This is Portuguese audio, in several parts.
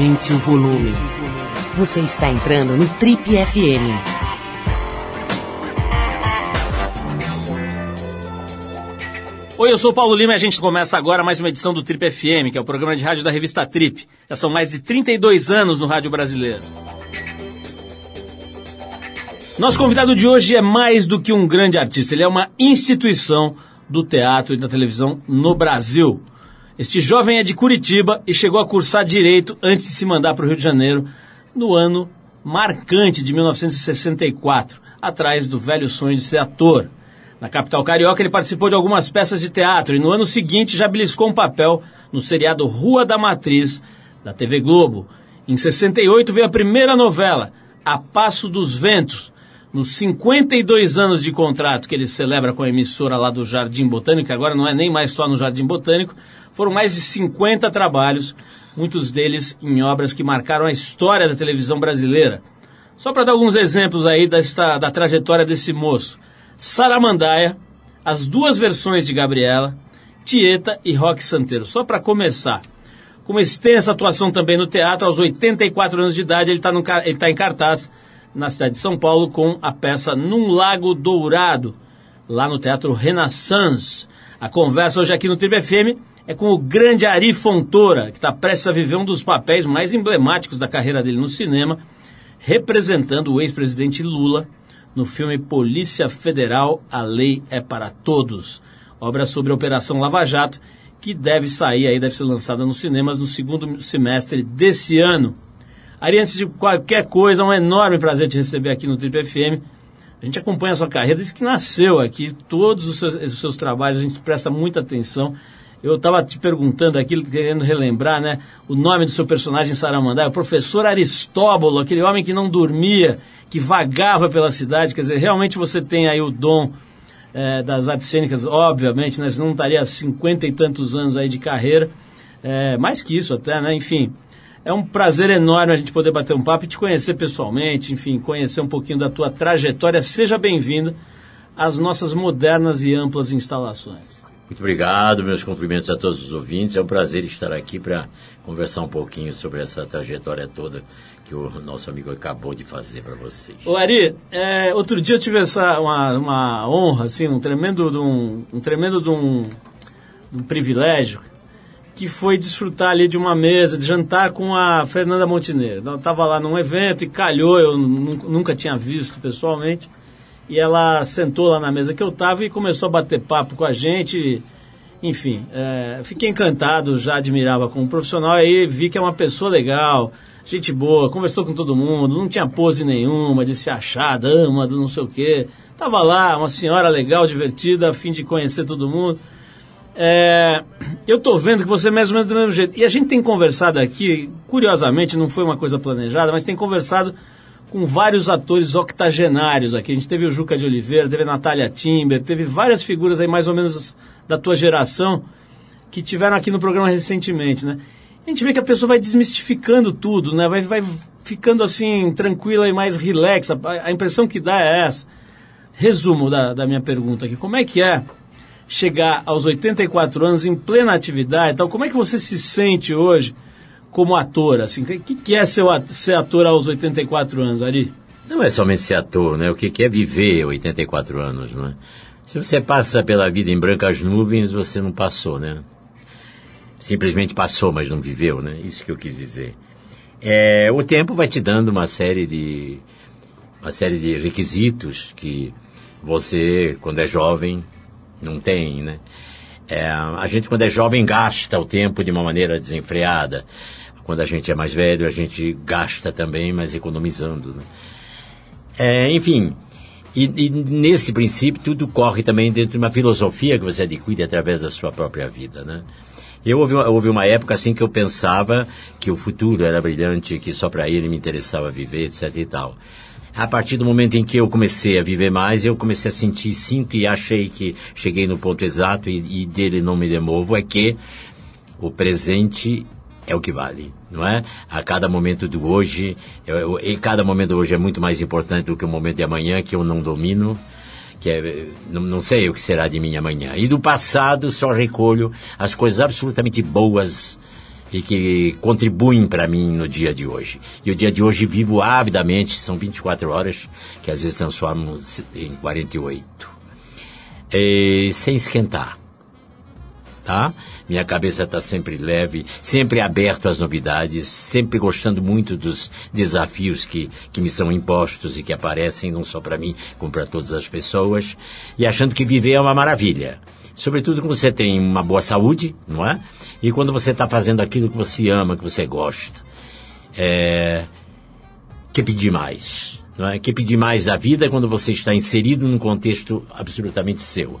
Aumente o volume. Você está entrando no Trip FM. Oi, eu sou o Paulo Lima e a gente começa agora mais uma edição do Trip FM, que é o programa de rádio da revista Trip. Já são mais de 32 anos no rádio brasileiro. Nosso convidado de hoje é mais do que um grande artista, ele é uma instituição do teatro e da televisão no Brasil. Este jovem é de Curitiba e chegou a cursar direito antes de se mandar para o Rio de Janeiro no ano marcante de 1964, atrás do velho sonho de ser ator. Na capital carioca, ele participou de algumas peças de teatro e no ano seguinte já beliscou um papel no seriado Rua da Matriz, da TV Globo. Em 68 veio a primeira novela, A Passo dos Ventos, nos 52 anos de contrato que ele celebra com a emissora lá do Jardim Botânico, agora não é nem mais só no Jardim Botânico, foram mais de 50 trabalhos, muitos deles em obras que marcaram a história da televisão brasileira. Só para dar alguns exemplos aí desta, da trajetória desse moço. Saramandaia, as duas versões de Gabriela, Tieta e Rock Santeiro. Só para começar. Com uma extensa atuação também no teatro, aos 84 anos de idade, ele está tá em cartaz na cidade de São Paulo com a peça Num Lago Dourado, lá no Teatro Renaissance. A conversa hoje aqui no Tribe FM é com o grande Ari Fontoura, que está prestes a viver um dos papéis mais emblemáticos da carreira dele no cinema, representando o ex-presidente Lula no filme Polícia Federal, A Lei é para Todos, obra sobre a Operação Lava Jato, que deve sair aí, deve ser lançada nos cinemas no segundo semestre desse ano. Ari, antes de qualquer coisa, é um enorme prazer te receber aqui no Trip FM. A gente acompanha a sua carreira desde que nasceu aqui, todos os seus, os seus trabalhos, a gente presta muita atenção. Eu estava te perguntando aqui, querendo relembrar, né? O nome do seu personagem Saramandá, o professor Aristóbulo, aquele homem que não dormia, que vagava pela cidade. Quer dizer, realmente você tem aí o dom é, das artes cênicas, obviamente, né? Você não estaria há cinquenta e tantos anos aí de carreira. É, mais que isso até, né? Enfim, é um prazer enorme a gente poder bater um papo e te conhecer pessoalmente, enfim, conhecer um pouquinho da tua trajetória. Seja bem-vindo às nossas modernas e amplas instalações. Muito obrigado, meus cumprimentos a todos os ouvintes. É um prazer estar aqui para conversar um pouquinho sobre essa trajetória toda que o nosso amigo acabou de fazer para vocês. Ô Ari, é, outro dia eu tive essa, uma, uma honra, assim, um tremendo, um, um tremendo de um, um privilégio que foi desfrutar ali de uma mesa, de jantar com a Fernanda Montenegro. Ela estava lá num evento e calhou, eu nunca tinha visto pessoalmente. E ela sentou lá na mesa que eu estava e começou a bater papo com a gente. Enfim, é, fiquei encantado, já admirava como profissional. Aí vi que é uma pessoa legal, gente boa, conversou com todo mundo, não tinha pose nenhuma de se achar dama, do não sei o quê. Tava lá, uma senhora legal, divertida, a fim de conhecer todo mundo. É, eu estou vendo que você é mais ou menos do mesmo jeito. E a gente tem conversado aqui, curiosamente, não foi uma coisa planejada, mas tem conversado com vários atores octogenários aqui. A gente teve o Juca de Oliveira, teve a Natália Timber, teve várias figuras aí mais ou menos da tua geração que tiveram aqui no programa recentemente, né? A gente vê que a pessoa vai desmistificando tudo, né? Vai, vai ficando assim, tranquila e mais relaxa. A, impressão que dá é essa. Resumo da, da minha pergunta aqui. Como é que é chegar aos 84 anos em plena atividade, então como é que você se sente hoje como ator? Assim, o que, que é ser, ser ator aos 84 anos, Ari? Não é somente ser ator, né? O que, que é viver 84 anos, não é? Se você passa pela vida em brancas nuvens, você não passou, né? Simplesmente passou, mas não viveu, né? Isso que eu quis dizer. É, o tempo vai te dando uma série de uma série de requisitos que você, quando é jovem, não tem, né? É, a gente, quando é jovem, gasta o tempo de uma maneira desenfreada. Quando a gente é mais velho, a gente gasta também, mas economizando. Né? É, enfim, e, e, nesse princípio, tudo corre também dentro de uma filosofia que você adquire através da sua própria vida, né? Eu houve, houve uma época assim que eu pensava que o futuro era brilhante, que só para ele me interessava viver, etc e tal. A partir do momento em que eu comecei a viver mais, eu comecei a sentir, sinto e achei que cheguei no ponto exato e, e dele não me demovo, é que o presente é o que vale, não é? A cada momento do hoje, eu, eu, e cada momento hoje é muito mais importante do que o momento de amanhã, que eu não domino, que é, não, não sei o que será de mim amanhã. E do passado só recolho as coisas absolutamente boas e que contribuem para mim no dia de hoje. E o dia de hoje vivo avidamente, são 24 horas, que às vezes transformamos em 48. E, sem esquentar. Tá? Minha cabeça está sempre leve, sempre aberto às novidades, sempre gostando muito dos desafios que, que me são impostos e que aparecem não só para mim, como para todas as pessoas, e achando que viver é uma maravilha. Sobretudo quando você tem uma boa saúde, não é? E quando você está fazendo aquilo que você ama, que você gosta. É... Que pedir mais? Não é? Que pedir mais da vida quando você está inserido num contexto absolutamente seu?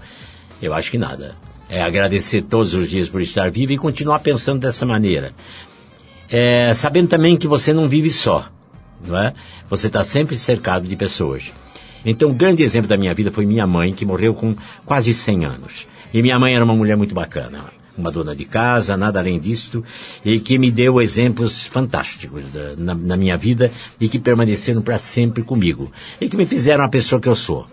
Eu acho que nada. É agradecer todos os dias por estar vivo e continuar pensando dessa maneira. É, sabendo também que você não vive só, não é? Você está sempre cercado de pessoas. Então, um grande exemplo da minha vida foi minha mãe, que morreu com quase 100 anos. E minha mãe era uma mulher muito bacana, uma dona de casa, nada além disto, e que me deu exemplos fantásticos da, na, na minha vida e que permaneceram para sempre comigo e que me fizeram a pessoa que eu sou.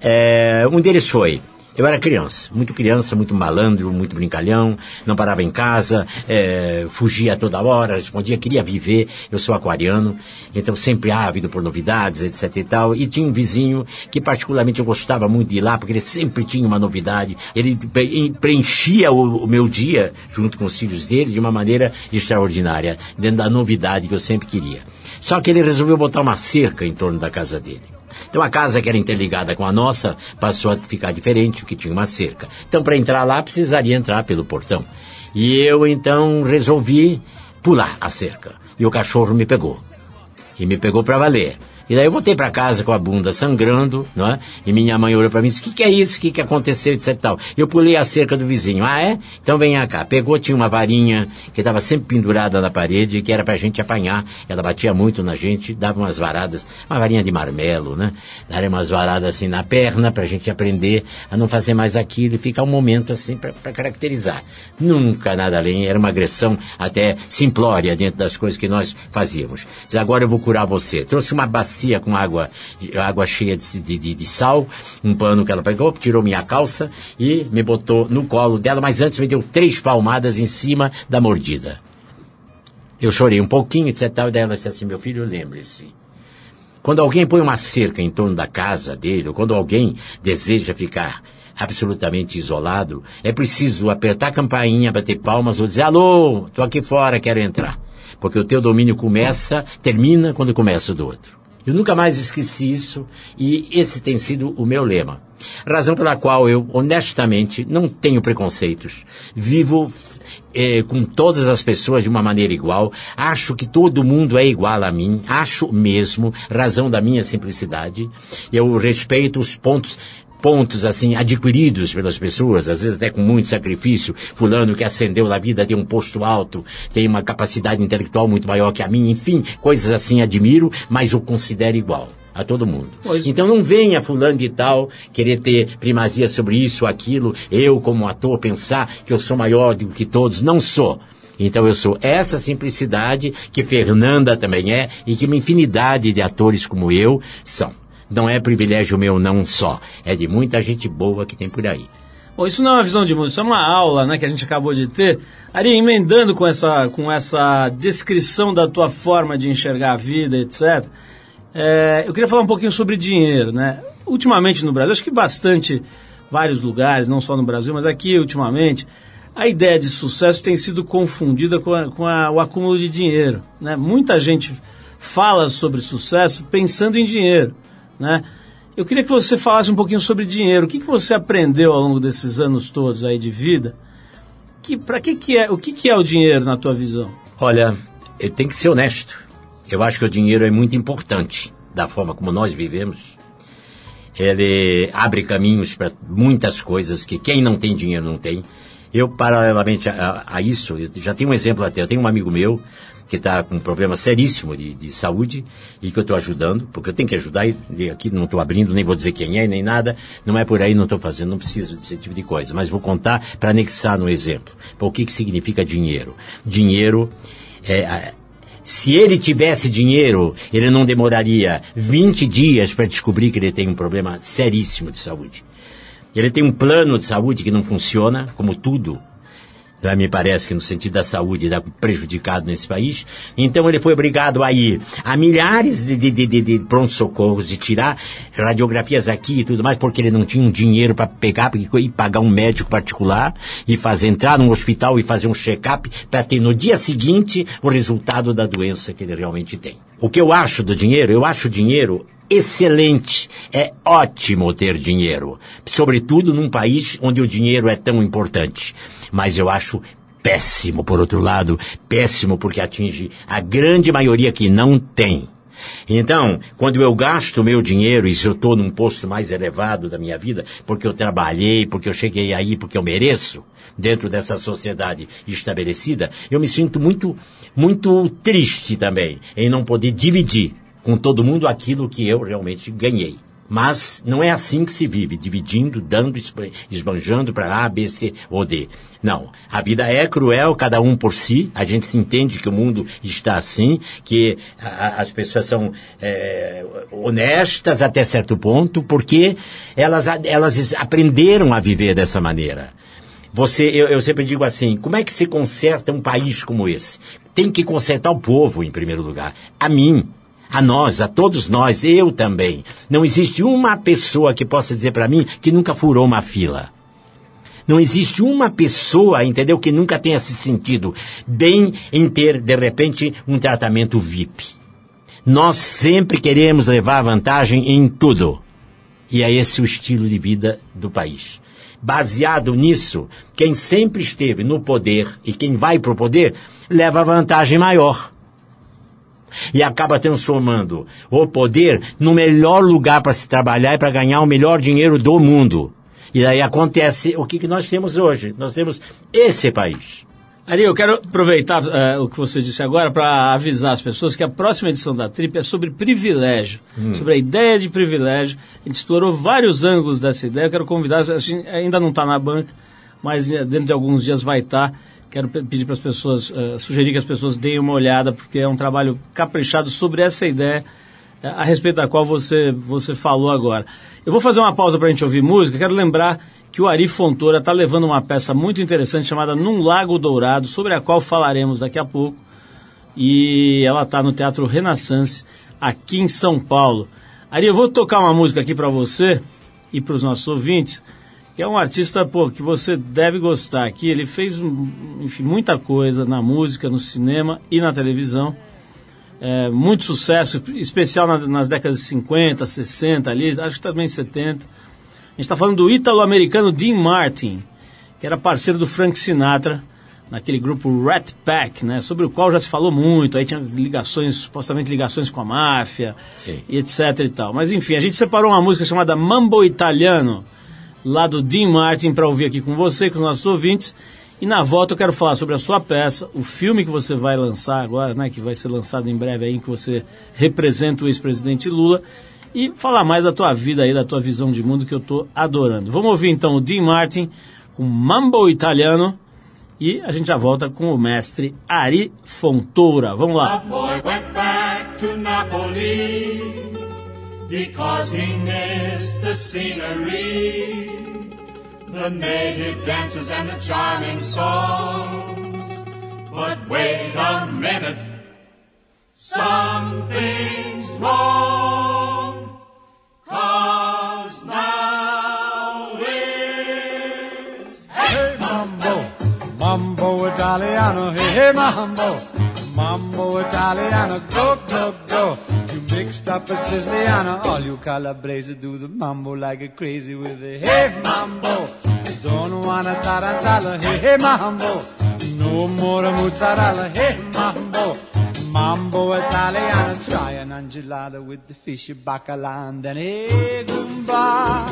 É, um deles foi eu era criança, muito criança, muito malandro, muito brincalhão, não parava em casa, é, fugia toda hora, respondia, queria viver. Eu sou aquariano, então sempre ávido por novidades, etc e tal. E tinha um vizinho que particularmente eu gostava muito de ir lá, porque ele sempre tinha uma novidade. Ele preenchia o, o meu dia, junto com os filhos dele, de uma maneira extraordinária, dentro da novidade que eu sempre queria. Só que ele resolveu botar uma cerca em torno da casa dele. Então a casa que era interligada com a nossa passou a ficar diferente, porque tinha uma cerca. Então para entrar lá precisaria entrar pelo portão. E eu então resolvi pular a cerca. E o cachorro me pegou. E me pegou para valer. E daí eu voltei para casa com a bunda sangrando, não é? E minha mãe olhou para mim e disse, o que, que é isso? O que, que aconteceu? E tal. Eu pulei a cerca do vizinho. Ah, é? Então venha cá. Pegou, tinha uma varinha que estava sempre pendurada na parede, que era pra gente apanhar. Ela batia muito na gente, dava umas varadas, uma varinha de marmelo, né? Dava umas varadas assim na perna pra gente aprender a não fazer mais aquilo e ficar um momento assim para caracterizar. Nunca nada além, era uma agressão até simplória dentro das coisas que nós fazíamos. Diz, agora eu vou curar você. Trouxe uma bacia bacia com água, água cheia de, de, de, sal, um pano que ela pegou, tirou minha calça e me botou no colo dela, mas antes me deu três palmadas em cima da mordida. Eu chorei um pouquinho, etc. E daí ela disse assim, meu filho, lembre-se. Quando alguém põe uma cerca em torno da casa dele, ou quando alguém deseja ficar absolutamente isolado, é preciso apertar a campainha, bater palmas ou dizer, alô, tô aqui fora, quero entrar. Porque o teu domínio começa, termina quando começa o do outro. Eu nunca mais esqueci isso e esse tem sido o meu lema. Razão pela qual eu, honestamente, não tenho preconceitos. Vivo eh, com todas as pessoas de uma maneira igual. Acho que todo mundo é igual a mim. Acho mesmo, razão da minha simplicidade. Eu respeito os pontos pontos assim adquiridos pelas pessoas, às vezes até com muito sacrifício. Fulano que ascendeu na vida tem um posto alto, tem uma capacidade intelectual muito maior que a minha, enfim, coisas assim admiro, mas o considero igual a todo mundo. Pois. Então não venha fulano de tal querer ter primazia sobre isso ou aquilo, eu como ator pensar que eu sou maior do que todos, não sou. Então eu sou essa simplicidade que Fernanda também é e que uma infinidade de atores como eu são não é privilégio meu não só, é de muita gente boa que tem por aí. Bom, isso não é uma visão de mundo, isso é uma aula né, que a gente acabou de ter. Ari, emendando com essa, com essa descrição da tua forma de enxergar a vida, etc., é, eu queria falar um pouquinho sobre dinheiro. Né? Ultimamente no Brasil, acho que bastante, vários lugares, não só no Brasil, mas aqui ultimamente, a ideia de sucesso tem sido confundida com, a, com a, o acúmulo de dinheiro. Né? Muita gente fala sobre sucesso pensando em dinheiro né? Eu queria que você falasse um pouquinho sobre dinheiro. O que, que você aprendeu ao longo desses anos todos aí de vida? Que, para que, que é, o que, que é o dinheiro na tua visão? Olha, tem que ser honesto. Eu acho que o dinheiro é muito importante da forma como nós vivemos. Ele abre caminhos para muitas coisas que quem não tem dinheiro não tem. Eu, paralelamente a, a, isso, eu já tenho um exemplo até. Eu tenho um amigo meu que está com um problema seríssimo de, de saúde e que eu estou ajudando, porque eu tenho que ajudar e aqui não estou abrindo, nem vou dizer quem é, nem nada, não é por aí, não estou fazendo, não preciso desse tipo de coisa, mas vou contar para anexar no exemplo. O que, que significa dinheiro? Dinheiro é, se ele tivesse dinheiro, ele não demoraria 20 dias para descobrir que ele tem um problema seríssimo de saúde. Ele tem um plano de saúde que não funciona, como tudo né, me parece que no sentido da saúde está prejudicado nesse país. Então ele foi obrigado a ir a milhares de, de, de, de pronto-socorros, de tirar radiografias aqui e tudo mais, porque ele não tinha um dinheiro para pegar e pagar um médico particular e fazer entrar num hospital e fazer um check-up para ter no dia seguinte o resultado da doença que ele realmente tem. O que eu acho do dinheiro? Eu acho o dinheiro excelente. É ótimo ter dinheiro. Sobretudo num país onde o dinheiro é tão importante. Mas eu acho péssimo, por outro lado, péssimo porque atinge a grande maioria que não tem. Então, quando eu gasto meu dinheiro e se eu estou num posto mais elevado da minha vida, porque eu trabalhei, porque eu cheguei aí, porque eu mereço, dentro dessa sociedade estabelecida, eu me sinto muito, muito triste também em não poder dividir com todo mundo aquilo que eu realmente ganhei. Mas não é assim que se vive, dividindo, dando, esbanjando para A, B, C ou D. Não. A vida é cruel, cada um por si. A gente se entende que o mundo está assim, que a, as pessoas são é, honestas até certo ponto, porque elas, elas aprenderam a viver dessa maneira. Você, eu, eu sempre digo assim, como é que se conserta um país como esse? Tem que consertar o povo, em primeiro lugar. A mim, a nós, a todos nós, eu também. Não existe uma pessoa que possa dizer para mim que nunca furou uma fila. Não existe uma pessoa, entendeu, que nunca tenha se sentido bem em ter, de repente, um tratamento VIP. Nós sempre queremos levar vantagem em tudo. E é esse o estilo de vida do país. Baseado nisso, quem sempre esteve no poder e quem vai para o poder leva vantagem maior e acaba transformando o poder no melhor lugar para se trabalhar e para ganhar o melhor dinheiro do mundo. E aí acontece o que, que nós temos hoje. Nós temos esse país. Ari, eu quero aproveitar uh, o que você disse agora para avisar as pessoas que a próxima edição da Trip é sobre privilégio, hum. sobre a ideia de privilégio. A gente explorou vários ângulos dessa ideia. Eu quero convidar, a gente ainda não está na banca, mas eh, dentro de alguns dias vai estar. Tá quero pedir para as pessoas, uh, sugerir que as pessoas deem uma olhada, porque é um trabalho caprichado sobre essa ideia uh, a respeito da qual você, você falou agora. Eu vou fazer uma pausa para a gente ouvir música. Quero lembrar que o Ari Fontoura está levando uma peça muito interessante chamada Num Lago Dourado, sobre a qual falaremos daqui a pouco. E ela está no Teatro Renaissance, aqui em São Paulo. Ari, eu vou tocar uma música aqui para você e para os nossos ouvintes que é um artista pô, que você deve gostar aqui. Ele fez enfim, muita coisa na música, no cinema e na televisão. É, muito sucesso, especial na, nas décadas de 50, 60 ali, acho que também 70. A gente está falando do ítalo-americano Dean Martin, que era parceiro do Frank Sinatra, naquele grupo Rat Pack, né, sobre o qual já se falou muito, aí tinha ligações, supostamente ligações com a máfia, Sim. e etc e tal. Mas enfim, a gente separou uma música chamada Mambo Italiano, lá do Dean Martin, para ouvir aqui com você, com os nossos ouvintes. E na volta eu quero falar sobre a sua peça, o filme que você vai lançar agora, né, que vai ser lançado em breve aí, que você representa o ex-presidente Lula, e falar mais da tua vida aí, da tua visão de mundo que eu estou adorando. Vamos ouvir então o Dean Martin com Mambo Italiano e a gente já volta com o mestre Ari Fontoura. Vamos lá. because he missed the scenery, the native dances and the charming songs. But wait a minute, something's wrong, cause now it's hey, mambo, mambo Italiano, hey, hey mambo, mambo Italiano, go, go, go. Mixed up a Siciliana, all you Calabrese do the mambo like a crazy with a hey mambo. Don't wanna tarantella, hey hey mambo. No more mozzarella, hey mambo. Mambo Italiano, try an angelada with the fishy bacala and then hey Goomba.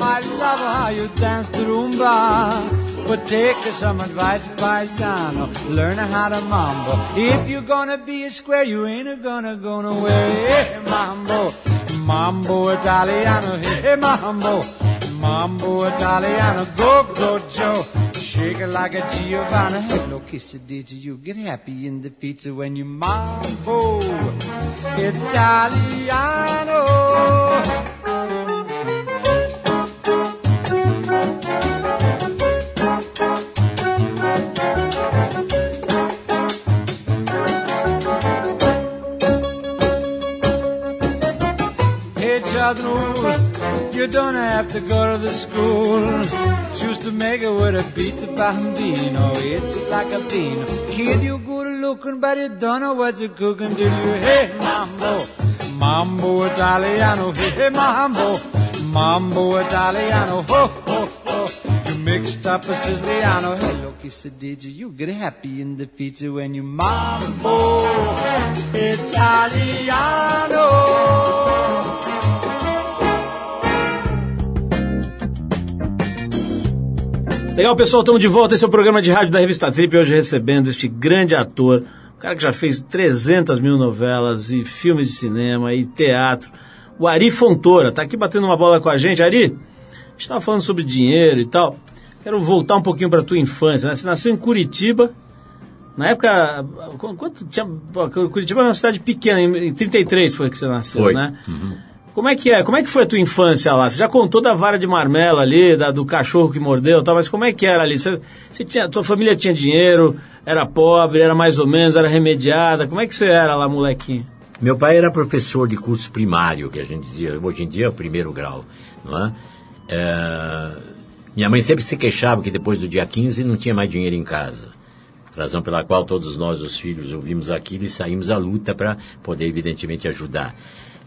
I love how you dance the rumba. But take some advice, paisano. Learn how to mambo. If you're gonna be a square, you ain't gonna go nowhere. Hey, mambo, mambo Italiano. Hey, mambo, mambo Italiano. Go, go, Joe. Shake it like a Giovanna. No quesadilla. You get happy in the pizza when you mambo oh, Italiano. To go to the school. Choose to make it with a beat the. It's like a bean. Kid, you good looking, but you don't know what you're cooking. Do you? Hey, mambo, mambo Italiano. Hey, mambo, mambo Italiano. Ho, ho, ho. You mixed up a Siciliano. Hey, look, he said, did you? You get happy in the feature when you mambo Italiano. Legal, pessoal, estamos de volta. Esse é o programa de rádio da Revista Trip. Hoje recebendo este grande ator, um cara que já fez 300 mil novelas e filmes de cinema e teatro, o Ari Fontoura. Tá aqui batendo uma bola com a gente. Ari, a gente estava falando sobre dinheiro e tal. Quero voltar um pouquinho para tua infância. Né? Você nasceu em Curitiba. Na época, quanto tinha, Curitiba é uma cidade pequena, em 33 foi que você nasceu, Foi. né? Como é que é? Como é que foi a tua infância lá? Você já contou da vara de marmela ali, da, do cachorro que mordeu e tal, mas como é que era ali? Você, você tinha, tua família tinha dinheiro, era pobre, era mais ou menos, era remediada? Como é que você era lá, molequinho? Meu pai era professor de curso primário, que a gente dizia, hoje em dia é o primeiro grau, não é? É, Minha mãe sempre se queixava que depois do dia 15 não tinha mais dinheiro em casa. Razão pela qual todos nós, os filhos, ouvimos aquilo e saímos à luta para poder, evidentemente, ajudar.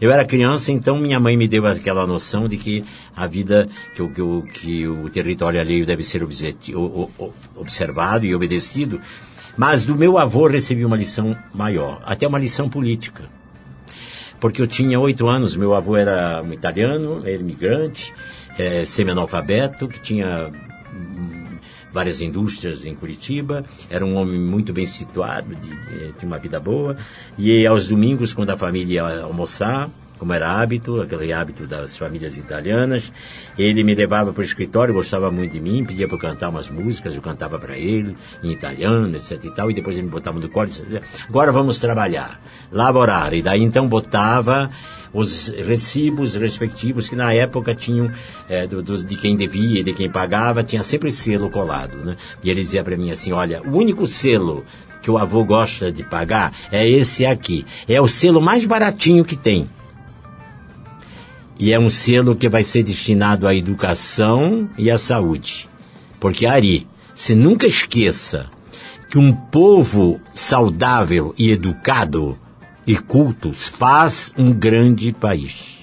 Eu era criança, então minha mãe me deu aquela noção de que a vida, que o, que o, que o território alheio deve ser observado e obedecido. Mas do meu avô recebi uma lição maior, até uma lição política porque eu tinha oito anos, meu avô era um italiano, era imigrante, eh, semi-analfabeto, que tinha várias indústrias em Curitiba, era um homem muito bem situado, de, de, tinha uma vida boa, e aos domingos, quando a família ia almoçar, como era hábito, aquele hábito das famílias italianas, ele me levava para o escritório, gostava muito de mim, pedia para eu cantar umas músicas, eu cantava para ele, em italiano, etc e tal, e depois ele me botava no colo e dizia, agora vamos trabalhar, laborar, e daí então botava os recibos respectivos que na época tinham eh, do- do- de quem devia e de quem pagava, tinha sempre selo colado, né? E ele dizia para mim assim, olha, o único selo que o avô gosta de pagar é esse aqui, é o selo mais baratinho que tem. E é um selo que vai ser destinado à educação e à saúde. Porque, Ari, se nunca esqueça que um povo saudável e educado e culto faz um grande país.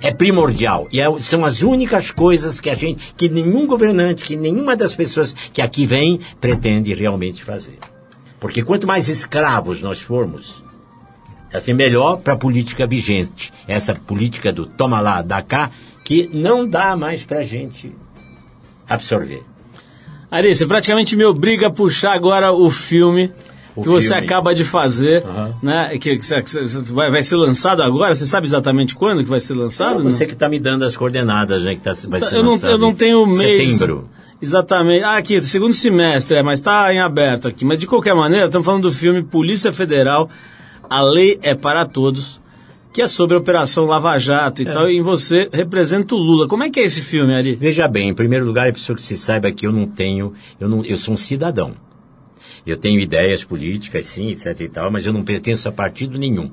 É primordial. E é- são as únicas coisas que a gente, que nenhum governante, que nenhuma das pessoas que aqui vem pretende realmente fazer. Porque quanto mais escravos nós formos, assim, melhor para a política vigente. Essa política do toma lá, dá cá, que não dá mais para a gente absorver. Ari, você praticamente me obriga a puxar agora o filme Que você filme. acaba de fazer, Aham. né? Que, que você- que você- vai, vai ser lançado agora? Você sabe exatamente quando que vai ser lançado? Então, você que está me dando as coordenadas, né? Que tá, vai Tá, ser eu, não, lançado eu não tenho mês. Setembro. Exatamente. Ah, aqui, segundo semestre, é, mas está em aberto aqui. Mas de qualquer maneira, estamos falando do filme Polícia Federal, A Lei é para Todos, que é sobre a Operação Lava Jato e tal, e você representa o Lula. Como é que é esse filme, Ari? Veja bem, em primeiro lugar, é preciso que se saiba que eu não tenho, eu, não, eu sou um cidadão. Eu tenho ideias políticas, sim, etc e tal, mas eu não pertenço a partido nenhum.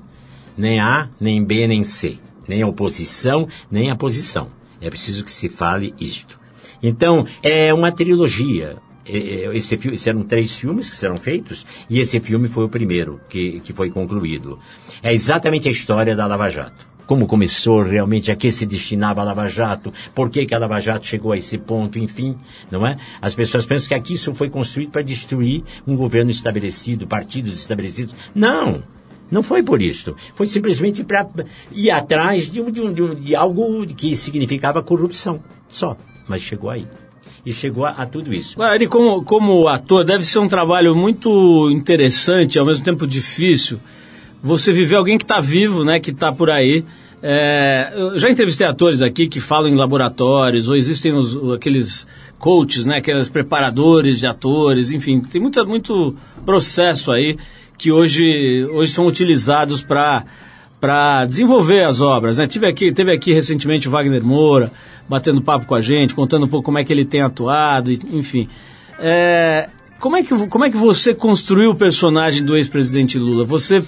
Nem A, nem B, nem C. Nem a oposição, nem a posição. É preciso que se fale isto. Então, é uma trilogia. É, é, Esse, esses eram três filmes que serão feitos, e esse filme foi o primeiro que, que foi concluído. É exatamente a história da Lava Jato como começou realmente, a que se destinava a Lava Jato, por que, que a Lava Jato chegou a esse ponto, enfim, não é? As pessoas pensam que aqui isso foi construído para destruir um governo estabelecido, partidos estabelecidos. Não! Não foi por isso. Foi simplesmente para ir atrás de, um, de, um, de, algo que significava corrupção. Só. Mas chegou aí. E chegou a, a tudo isso. Ari, como, como ator, deve ser um trabalho muito interessante, ao mesmo tempo difícil, você viver alguém que está vivo, né, que está por aí. É, eu já entrevistei atores aqui que falam em laboratórios, ou existem os, aqueles coaches, né, aqueles preparadores de atores, enfim, tem muito, muito processo aí que hoje, hoje são utilizados para para desenvolver as obras, né? Tive aqui, teve aqui recentemente o Wagner Moura batendo papo com a gente, contando um pouco como é que ele tem atuado, enfim. É, como, é que, como é que você construiu o personagem do ex-presidente Lula? Você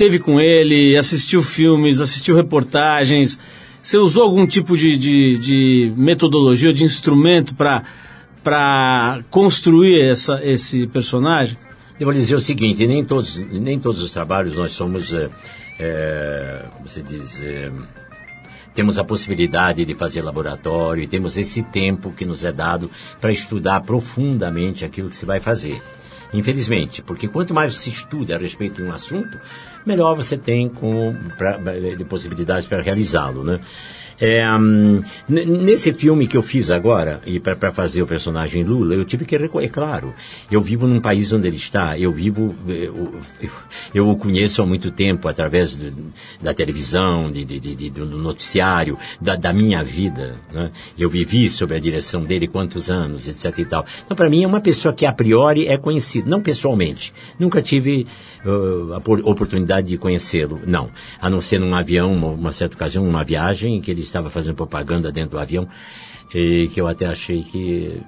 teve com ele, assistiu filmes, assistiu reportagens. Você usou algum tipo de, de, de metodologia, de instrumento para construir essa, esse personagem? Eu vou dizer o seguinte, nem todos, nem todos os trabalhos nós somos, é, é, como se diz, é, temos a possibilidade de fazer laboratório, temos esse tempo que nos é dado para estudar profundamente aquilo que se vai fazer. Infelizmente, porque quanto mais se estuda a respeito de um assunto, melhor você tem com, pra, de possibilidades para realizá-lo, né? É, um, nesse filme que eu fiz agora, e para fazer o personagem Lula, eu tive que, é claro, eu vivo num país onde ele está, eu vivo, eu, eu o conheço há muito tempo, através de, da televisão, de, de, do noticiário, da, da minha vida, né? Eu vivi sob a direção dele quantos anos, etc e tal. Então, para mim, é uma pessoa que a priori é conhecida, não pessoalmente. Nunca tive uh, a oportunidade de conhecê-lo, não. A não ser num avião, uma, uma certa ocasião, numa viagem, em que ele estava fazendo propaganda dentro do avião, e que eu até achei que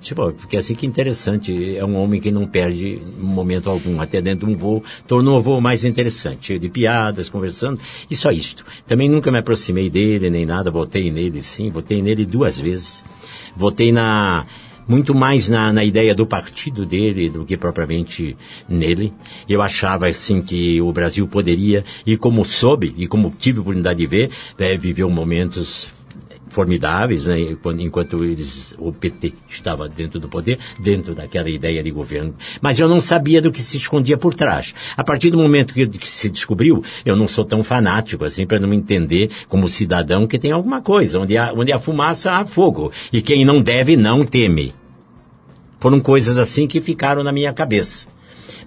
Tipo, porque assim que interessante, é um homem que não perde momento algum, até dentro de um voo, tornou o voo mais interessante, de piadas, conversando, e só isto. Também nunca me aproximei dele, nem nada, votei nele sim, votei nele duas vezes. Votei na, muito mais na, na ideia do partido dele do que propriamente nele. Eu achava assim que o Brasil poderia, e como soube, e como tive a oportunidade de ver, é, viveu momentos formidáveis, né, enquanto eles, o PT estava dentro do poder, dentro daquela ideia de governo. Mas eu não sabia do que se escondia por trás. A partir do momento que, que se descobriu, eu não sou tão fanático assim para não entender como cidadão que tem alguma coisa. Onde há, onde há fumaça, há fogo. E quem não deve, não teme. Foram coisas assim que ficaram na minha cabeça.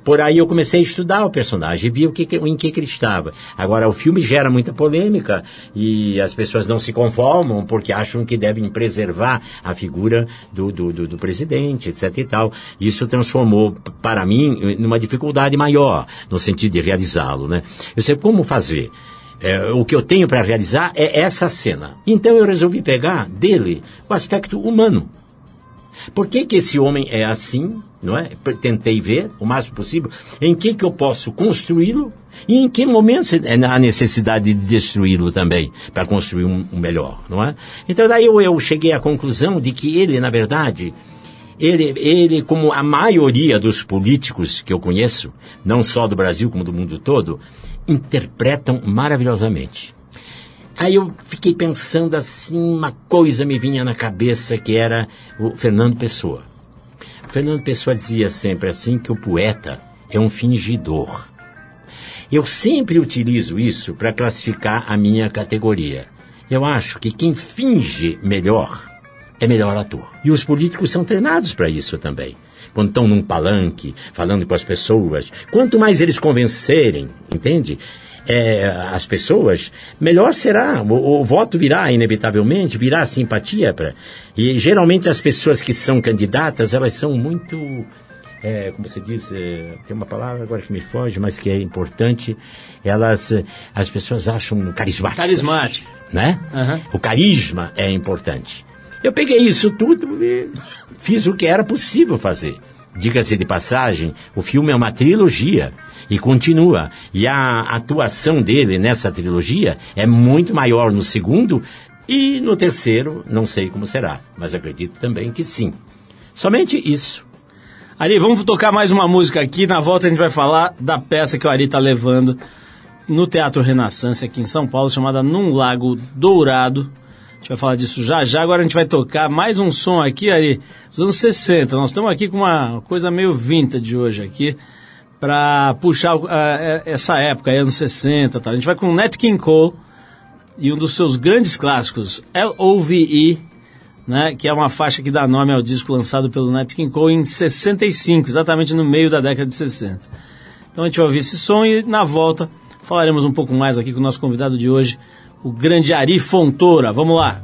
Por aí eu comecei a estudar o personagem vi o que, em que, que ele estava. Agora, o filme gera muita polêmica e as pessoas não se conformam porque acham que devem preservar a figura do, do, do, do presidente, etc e tal. Isso transformou, para mim, numa dificuldade maior, no sentido de realizá-lo, né? Eu sei como fazer. É, o que eu tenho para realizar é essa cena. Então eu resolvi pegar dele o aspecto humano. Por que, que esse homem é assim, não é? Tentei ver o máximo possível em que, que eu posso construí-lo e em que momento há necessidade de destruí-lo também para construir um, um, melhor, não é? Então daí eu, eu cheguei à conclusão de que ele, na verdade, ele, ele, como a maioria dos políticos que eu conheço, não só do Brasil como do mundo todo, interpretam maravilhosamente. Aí eu fiquei pensando assim, uma coisa me vinha na cabeça que era o Fernando Pessoa. O Fernando Pessoa dizia sempre assim que o poeta é um fingidor. Eu sempre utilizo isso para classificar a minha categoria. Eu acho que quem finge melhor é melhor ator. E os políticos são treinados para isso também. Quando estão num palanque, falando com as pessoas, quanto mais eles convencerem, entende? É, as pessoas, melhor será. O, o, voto virá, inevitavelmente, virá simpatia para. E geralmente as pessoas que são candidatas, elas são muito. É, como você diz, é, tem uma palavra agora que me foge, mas que é importante. Elas, as pessoas acham carismático. Carismático. Né? Uhum. O carisma é importante. Eu peguei isso tudo e fiz o que era possível fazer. Diga-se de passagem, o filme é uma trilogia e continua. E a atuação dele nessa trilogia é muito maior no segundo e no terceiro, não sei como será, mas acredito também que sim. Somente isso. Ari, vamos tocar mais uma música aqui. Na volta a gente vai falar da peça que o Ari está levando no Teatro Renaissance aqui em São Paulo, chamada Num Lago Dourado. A gente vai falar disso já já. Agora a gente vai tocar mais um som aqui, Ari, dos anos 60. Nós estamos aqui com uma coisa meio vintage hoje aqui para puxar uh, essa época, anos 60. Tá? A gente vai com Nat King Cole e um dos seus grandes clássicos, L.O.V.E., né, que é uma faixa que dá nome ao disco lançado pelo Nat King Cole em 65, exatamente no meio da década de 60. Então a gente vai ouvir esse som e na volta falaremos um pouco mais aqui com o nosso convidado de hoje, o grande Ari Fontoura. Vamos lá!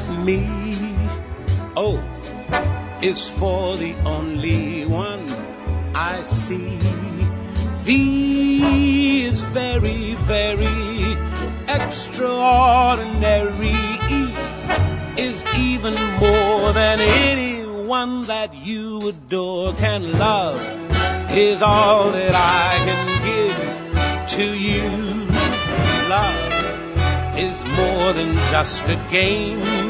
At me. Oh, o is for the only one I see. V is very, very extraordinary. E is even more than anyone that you adore can love. Is all that I can give to you. Love is more than just a game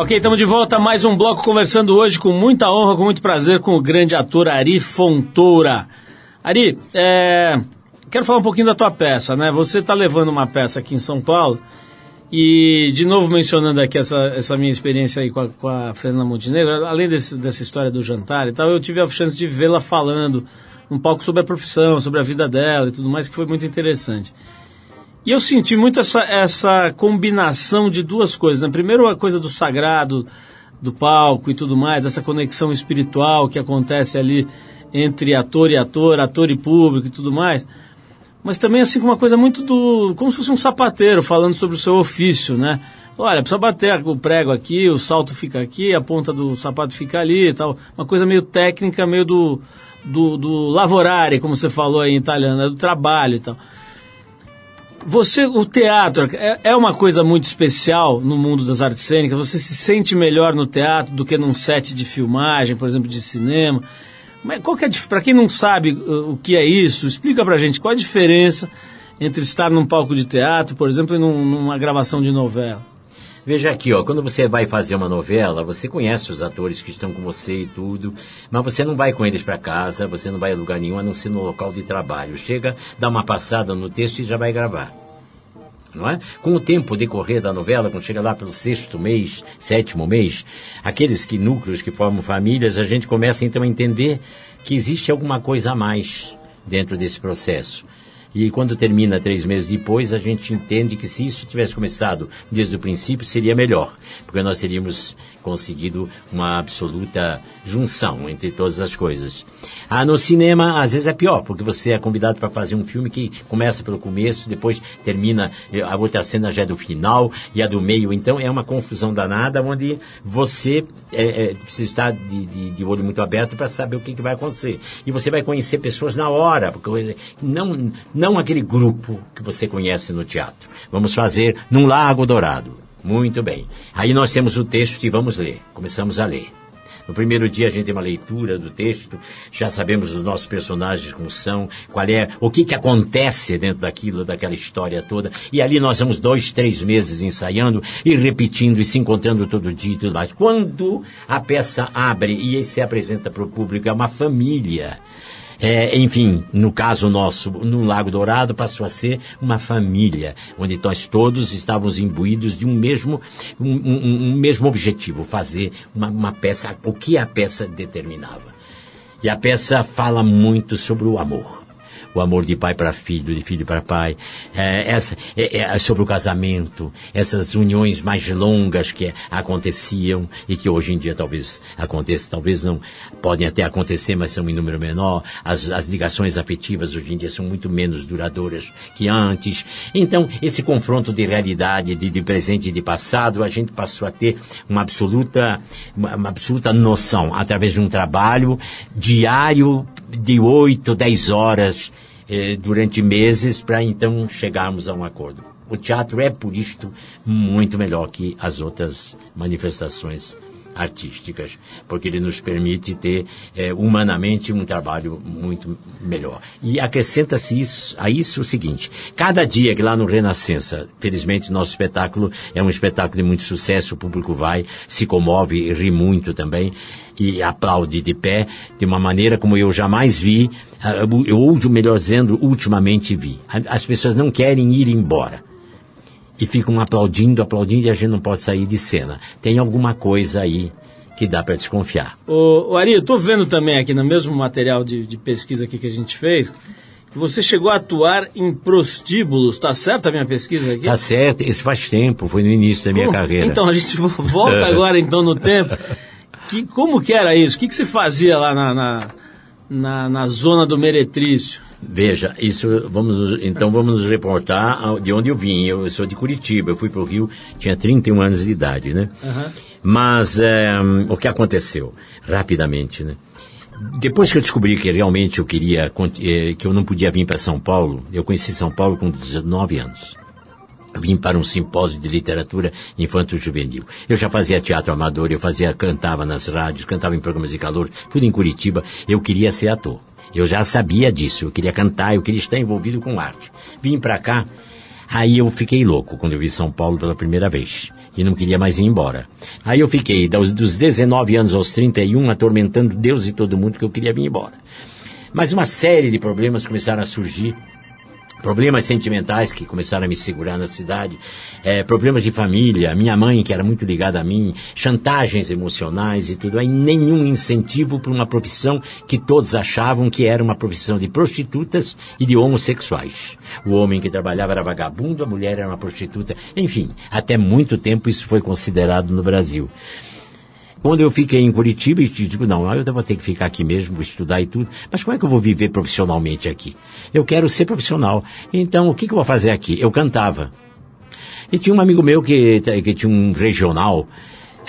Ok, estamos de volta mais um bloco conversando hoje com muita honra, com muito prazer com o grande ator Ari Fontoura. Ari, é, quero falar um pouquinho da tua peça, né? Você está levando uma peça aqui em São Paulo e, de novo, mencionando aqui essa, essa minha experiência aí com a, com a Fernanda Montenegro, além desse, dessa história do jantar e tal, eu tive a chance de vê-la falando um pouco sobre a profissão, sobre a vida dela e tudo mais, que foi muito interessante. E eu senti muito essa, essa combinação de duas coisas. Né? Primeiro, a coisa do sagrado, do palco e tudo mais, essa conexão espiritual que acontece ali entre ator e ator, ator e público e tudo mais. Mas também, assim, com uma coisa muito do. como se fosse um sapateiro falando sobre o seu ofício, né? Olha, precisa bater o prego aqui, o salto fica aqui, a ponta do sapato fica ali e tal. Uma coisa meio técnica, meio do, do, do lavorare, como você falou aí em italiano, né? do trabalho e tal. Você, o teatro é, é, uma coisa muito especial no mundo das artes cênicas. Você se sente melhor no teatro do que num set de filmagem, por exemplo, de cinema. Mas qual que é para quem não sabe uh, o que é isso? Explica para gente qual a diferença entre estar num palco de teatro, por exemplo, e num, numa gravação de novela. Veja aqui, ó, quando você vai fazer uma novela, você conhece os atores que estão com você e tudo, mas você não vai com eles para casa, você não vai a lugar nenhum, a não ser no local de trabalho. Chega, dá uma passada no texto e já vai gravar. Não é? Com o tempo decorrer da novela, quando chega lá pelo sexto mês, sétimo mês, aqueles que núcleos que formam famílias, a gente começa então a entender que existe alguma coisa a mais dentro desse processo. E quando termina três meses depois, a gente entende que se isso tivesse começado desde o princípio, seria melhor, porque nós teríamos conseguido uma absoluta junção entre todas as coisas. Ah, no cinema, às vezes é pior, porque você é convidado para fazer um filme que começa pelo começo, depois termina, eh, a outra cena já é do final e a do meio. Então é uma confusão danada, onde você é, é, precisa estar de, de, de, olho muito aberto para saber o que, que vai acontecer. E você vai conhecer pessoas na hora, porque não, não aquele grupo que você conhece no teatro. Vamos fazer num Lago Dourado. Muito bem. Aí nós temos o texto e vamos ler. Começamos a ler. No primeiro dia a gente tem uma leitura do texto, já sabemos os nossos personagens como são, qual é, o que que acontece dentro daquilo, daquela história toda. E ali nós vamos dois, três meses ensaiando e repetindo e se encontrando todo dia e tudo mais. Quando a peça abre e se apresenta para o público, é uma família. É, enfim, no caso nosso, no Lago Dourado, passou a ser uma família, onde nós todos estávamos imbuídos de um mesmo, um, um, um mesmo objetivo, fazer uma, uma peça, o que a peça determinava. E a peça fala muito sobre o amor. O amor de pai para filho, de filho para pai, é, essa, é, é, sobre o casamento, essas uniões mais longas que aconteciam e que hoje em dia talvez aconteçam, talvez não, podem até acontecer, mas são em número menor. As, as ligações afetivas hoje em dia são muito menos duradouras que antes. Então, esse confronto de realidade, de, de presente e de passado, a gente passou a ter uma absoluta, uma, uma absoluta noção através de um trabalho diário de 8, 10 horas eh, durante meses para então chegarmos a um acordo. O teatro é, por isto, muito melhor que as outras manifestações artísticas, porque ele nos permite ter eh, humanamente um trabalho muito melhor. E acrescenta-se isso, a isso o seguinte: cada dia que lá no Renascença, felizmente nosso espetáculo é um espetáculo de muito sucesso, o público vai, se comove ri muito também e aplaude de pé de uma maneira como eu jamais vi, ou melhor dizendo, ultimamente vi. As pessoas não querem ir embora e ficam aplaudindo, aplaudindo e a gente não pode sair de cena. Tem alguma coisa aí que dá para desconfiar. Ô, ô Ari, eu estou vendo também aqui no mesmo material de, de pesquisa que a gente fez, que você chegou a atuar em prostíbulos, tá certo a minha pesquisa aqui? Tá certo, isso faz tempo, foi no início da minha Como? carreira. Então, a gente volta agora então no tempo. Que, como que era isso? O que, que se fazia lá na, na, na, na zona do Meretrício? Veja, isso vamos então vamos nos reportar de onde eu vim. Eu sou de Curitiba, eu fui para o Rio, tinha 31 anos de idade, né? Mas é, o que aconteceu? Rapidamente, né? Depois que eu descobri que realmente eu queria, eh, que eu não podia vir para São Paulo, eu conheci São Paulo com 19 anos. Vim para um simpósio de literatura infanto-juvenil. Eu já fazia teatro amador, eu fazia, cantava nas rádios, cantava em programas de calor, tudo em Curitiba. Eu queria ser ator. Eu já sabia disso, eu queria cantar, eu queria estar envolvido com arte. Vim para cá, aí eu fiquei louco quando eu vi São Paulo pela primeira vez. E não queria mais ir embora. Aí eu fiquei, dos, dos 19 anos aos 31, atormentando Deus e todo mundo que eu queria vir embora. Mas uma série de problemas começaram a surgir problemas sentimentais que começaram a me segurar na cidade, é, problemas de família, minha mãe que era muito ligada a mim, chantagens emocionais e tudo, aí nenhum incentivo para uma profissão que todos achavam que era uma profissão de prostitutas e de homossexuais. O homem que trabalhava era vagabundo, a mulher era uma prostituta, enfim, até muito tempo isso foi considerado no Brasil. Quando eu fiquei em Curitiba, eu digo, não, eu vou ter que ficar aqui mesmo, estudar e tudo. Mas como é que eu vou viver profissionalmente aqui? Eu quero ser profissional. Então, o que, que eu vou fazer aqui? Eu cantava. E tinha um amigo meu que, que tinha um regional,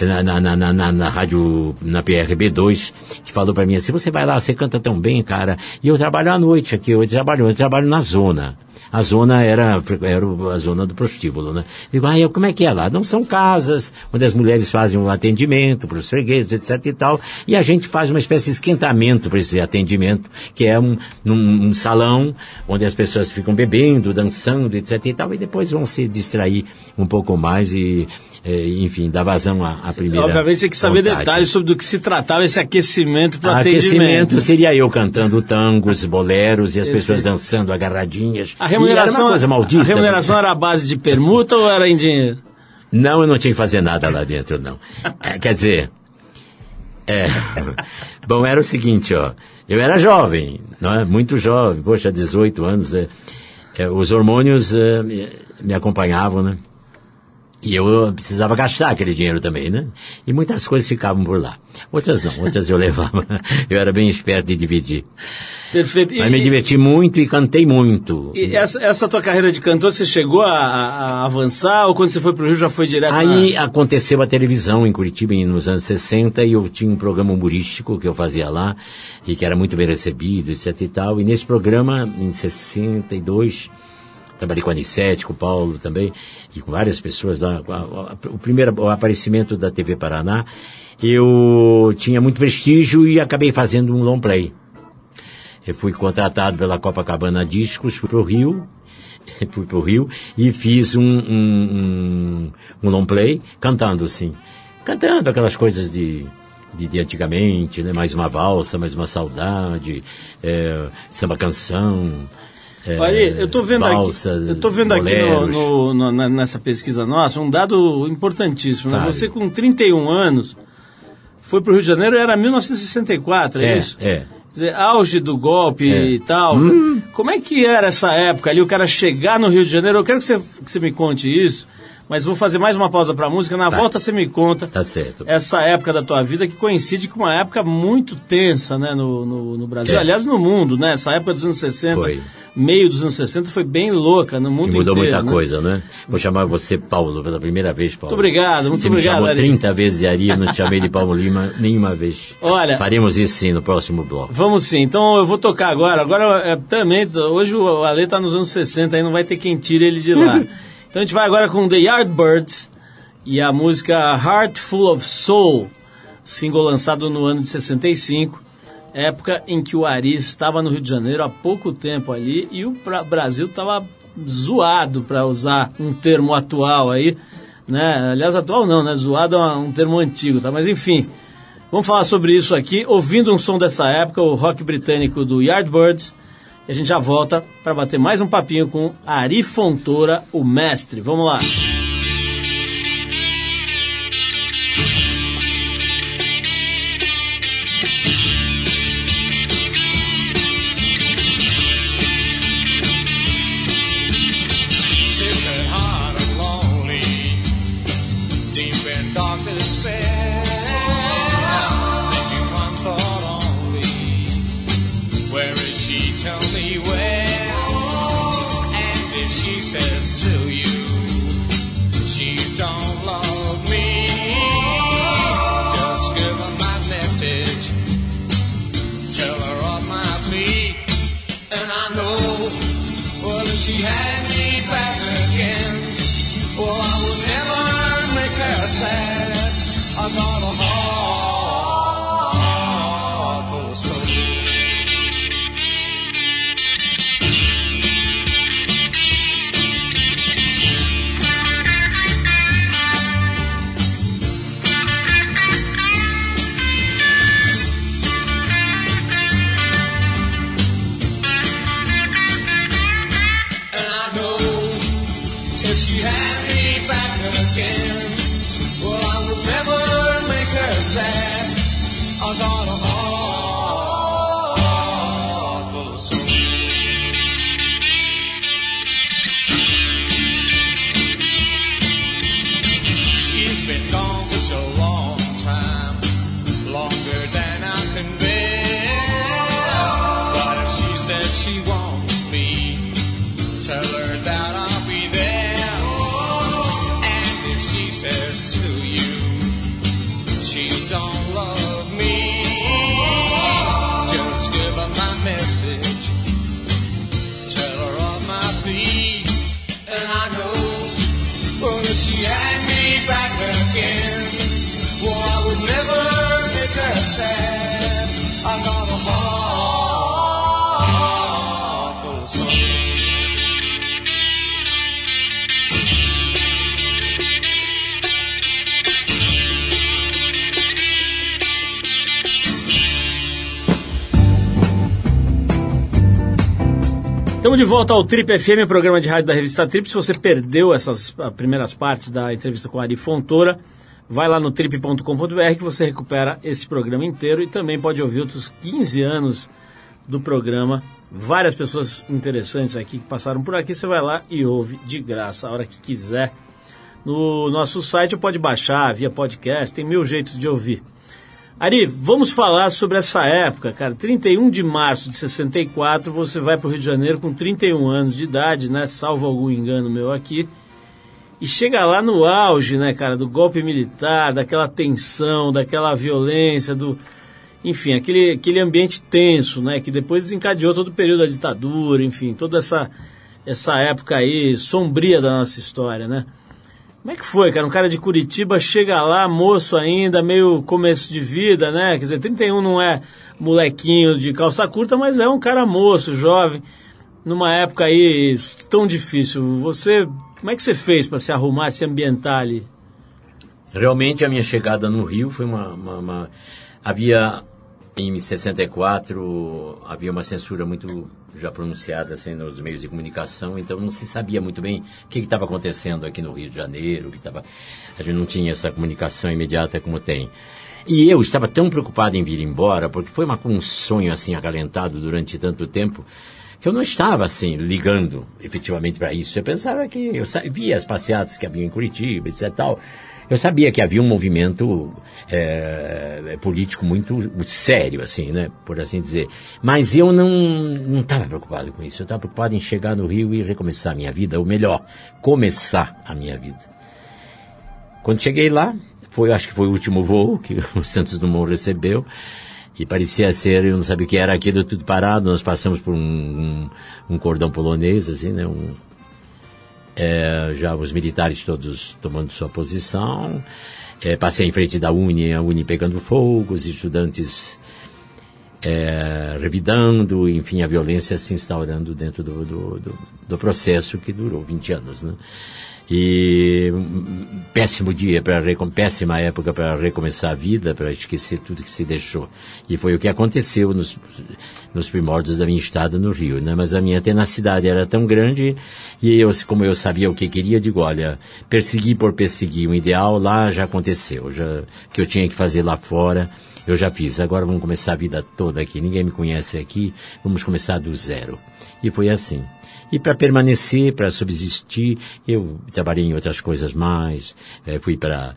na, na, na, na, na rádio, na PRB2, que falou para mim assim, você vai lá, você canta tão bem, cara. E eu trabalho à noite aqui, eu trabalho, eu trabalho na zona a zona era, era a zona do prostíbulo, né? Digo, ah, como é que é lá? Não são casas onde as mulheres fazem um atendimento para os fregueses, etc e tal, e a gente faz uma espécie de esquentamento para esse atendimento, que é um, um, um, salão onde as pessoas ficam bebendo, dançando, etc e tal, e depois vão se distrair um pouco mais e é, enfim, dar vazão à, à primeira. Obviamente você quer saber vontade. detalhes sobre do que se tratava esse aquecimento para Aquecimento atendimento. seria eu cantando tangos, boleros e as pessoas dançando agarradinhas. A remuneração, e era uma coisa maldita. a remuneração era a base de permuta ou era em dinheiro? Não, eu não tinha que fazer nada lá dentro, não. É, quer dizer, é, bom, era o seguinte, ó, eu era jovem, não é? Muito jovem, poxa, 18 anos, é, é, os hormônios é, me, me acompanhavam, né? E eu precisava gastar aquele dinheiro também, né? E muitas coisas ficavam por lá. Outras não, outras eu levava. Eu era bem esperto de dividir. Perfeito. Mas me diverti muito e cantei muito. E essa, essa tua carreira de cantor, você chegou a, a avançar ou quando você foi para o Rio já foi direto Aí na... aconteceu a televisão em Curitiba nos anos 60 e eu tinha um programa humorístico que eu fazia lá e que era muito bem recebido, etc e tal. E nesse programa, em 62 trabalhei com a Anicete, com o Paulo também, e com várias pessoas lá. O primeiro o aparecimento da TV Paraná, eu tinha muito prestígio e acabei fazendo um long play. Eu fui contratado pela Copacabana Discos, fui pro Rio, fui pro Rio e fiz um, um, um, um long play cantando, assim. Cantando aquelas coisas de, de, de, antigamente, né? Mais uma valsa, mais uma saudade, é, samba canção, é, Olha, eu estou vendo valsa, aqui, eu tô vendo aqui no, no, no, nessa pesquisa nossa um dado importantíssimo. Né? Você com 31 anos foi para o Rio de Janeiro, era 1964, é, é isso? É. Quer dizer, auge do golpe É. e tal. Como é que era essa época ali, o cara chegar no Rio de Janeiro? Eu quero que você, que você me conte isso, mas vou fazer mais uma pausa pra música. Na volta você me conta Tá certo. essa época da tua vida que coincide com uma época muito tensa, né, no, no, no Brasil. É. Aliás, no mundo, né? Essa época dos anos 60, Foi. Meio dos anos 60, foi bem louca no mundo mudou inteiro. muita né? coisa, né? Vou chamar você Paulo pela primeira vez, Paulo. Muito obrigado, muito você obrigado, me chamou Ari. 30 vezes de Ari, eu não te chamei de Paulo Lima nenhuma vez. Olha- Faremos isso sim no próximo bloco. Vamos sim, então eu vou tocar agora. Agora é, também, hoje o Ale tá nos anos 60, aí não vai ter quem tire ele de lá. então a gente vai agora com The Yardbirds e a música Heart Full of Soul, single lançado no ano de 65, época em que o Ari estava no Rio de Janeiro há pouco tempo ali e o Brasil estava zoado, para usar um termo atual aí, né? Aliás, atual não, né? Zoado é um termo antigo, tá? Mas enfim, Vamos falar sobre isso aqui, ouvindo um som dessa época, o rock britânico do Yardbirds. E a gente já volta para bater mais um papinho com Ari Fontoura, o mestre. Vamos lá. De volta ao Trip FM, programa de rádio da revista Trip. Se você perdeu essas ah, primeiras partes da entrevista com a Ari Fontoura, vai lá no trip.com.br que você recupera esse programa inteiro e também pode ouvir outros 15 anos do programa. Várias pessoas interessantes aqui que passaram por aqui. Você vai lá e ouve de graça a hora que quiser. No nosso site pode baixar via podcast, tem mil jeitos de ouvir. Ari, vamos falar sobre essa época, cara. 31 de março de 64, você vai para o Rio de Janeiro com 31 anos de idade, né? Salvo algum engano meu aqui. E chega lá no auge, né, cara, do golpe militar, daquela tensão, daquela violência, do. Enfim, aquele, aquele ambiente tenso, né? Que depois desencadeou todo o período da ditadura, enfim, toda essa, essa época aí sombria da nossa história, né? Como é que foi, cara? Um cara de Curitiba chega lá, moço ainda, meio começo de vida, né? Quer dizer, 31 não é molequinho de calça curta, mas é um cara moço, jovem, numa época aí tão difícil. Você, como é que você fez para se arrumar, se ambientar ali? Realmente a minha chegada no Rio foi uma, uma- uma- havia em 64 havia uma censura muito já pronunciada assim, nos meios de comunicação, então não se sabia muito bem o que estava acontecendo aqui no Rio de Janeiro, que tava, a gente não tinha essa comunicação imediata como tem. E eu estava tão preocupado em vir embora, porque foi uma, um sonho assim acalentado durante tanto tempo, que eu não estava assim ligando efetivamente para isso. Eu pensava que eu via as passeatas que havia em Curitiba, etc. Tal. Eu sabia que havia um movimento eh, político muito, sério, assim, né, por assim dizer. Mas eu não não estava preocupado com isso. Eu estava preocupado em chegar no Rio e recomeçar a minha vida, ou melhor, começar a minha vida. Quando cheguei lá, foi, acho que foi o último voo que o Santos Dumont recebeu. E parecia ser, eu não sabia o que era aquilo, tudo parado. Nós passamos por um, um, um cordão polonês, assim, né? Um, é, já os militares todos tomando sua posição. É, passei em frente da Uni, a Uni pegando fogo, os estudantes é, revidando, enfim, a violência se instaurando dentro do, do, do, do processo que durou 20 anos, né? E um péssimo dia para péssima época para recomeçar a vida, para esquecer tudo que se deixou. E foi o que aconteceu nos, nos primórdios da minha estada no Rio, né? Mas a minha tenacidade era tão grande e eu, como eu sabia o que queria, digo, olha, persegui por perseguir um ideal lá já aconteceu, já que eu tinha que fazer lá fora, eu já fiz. Agora vamos começar a vida toda aqui. Ninguém me conhece aqui, vamos começar do zero. E foi assim. E para permanecer, para subsistir, eu trabalhei em outras coisas mais. Eh, fui para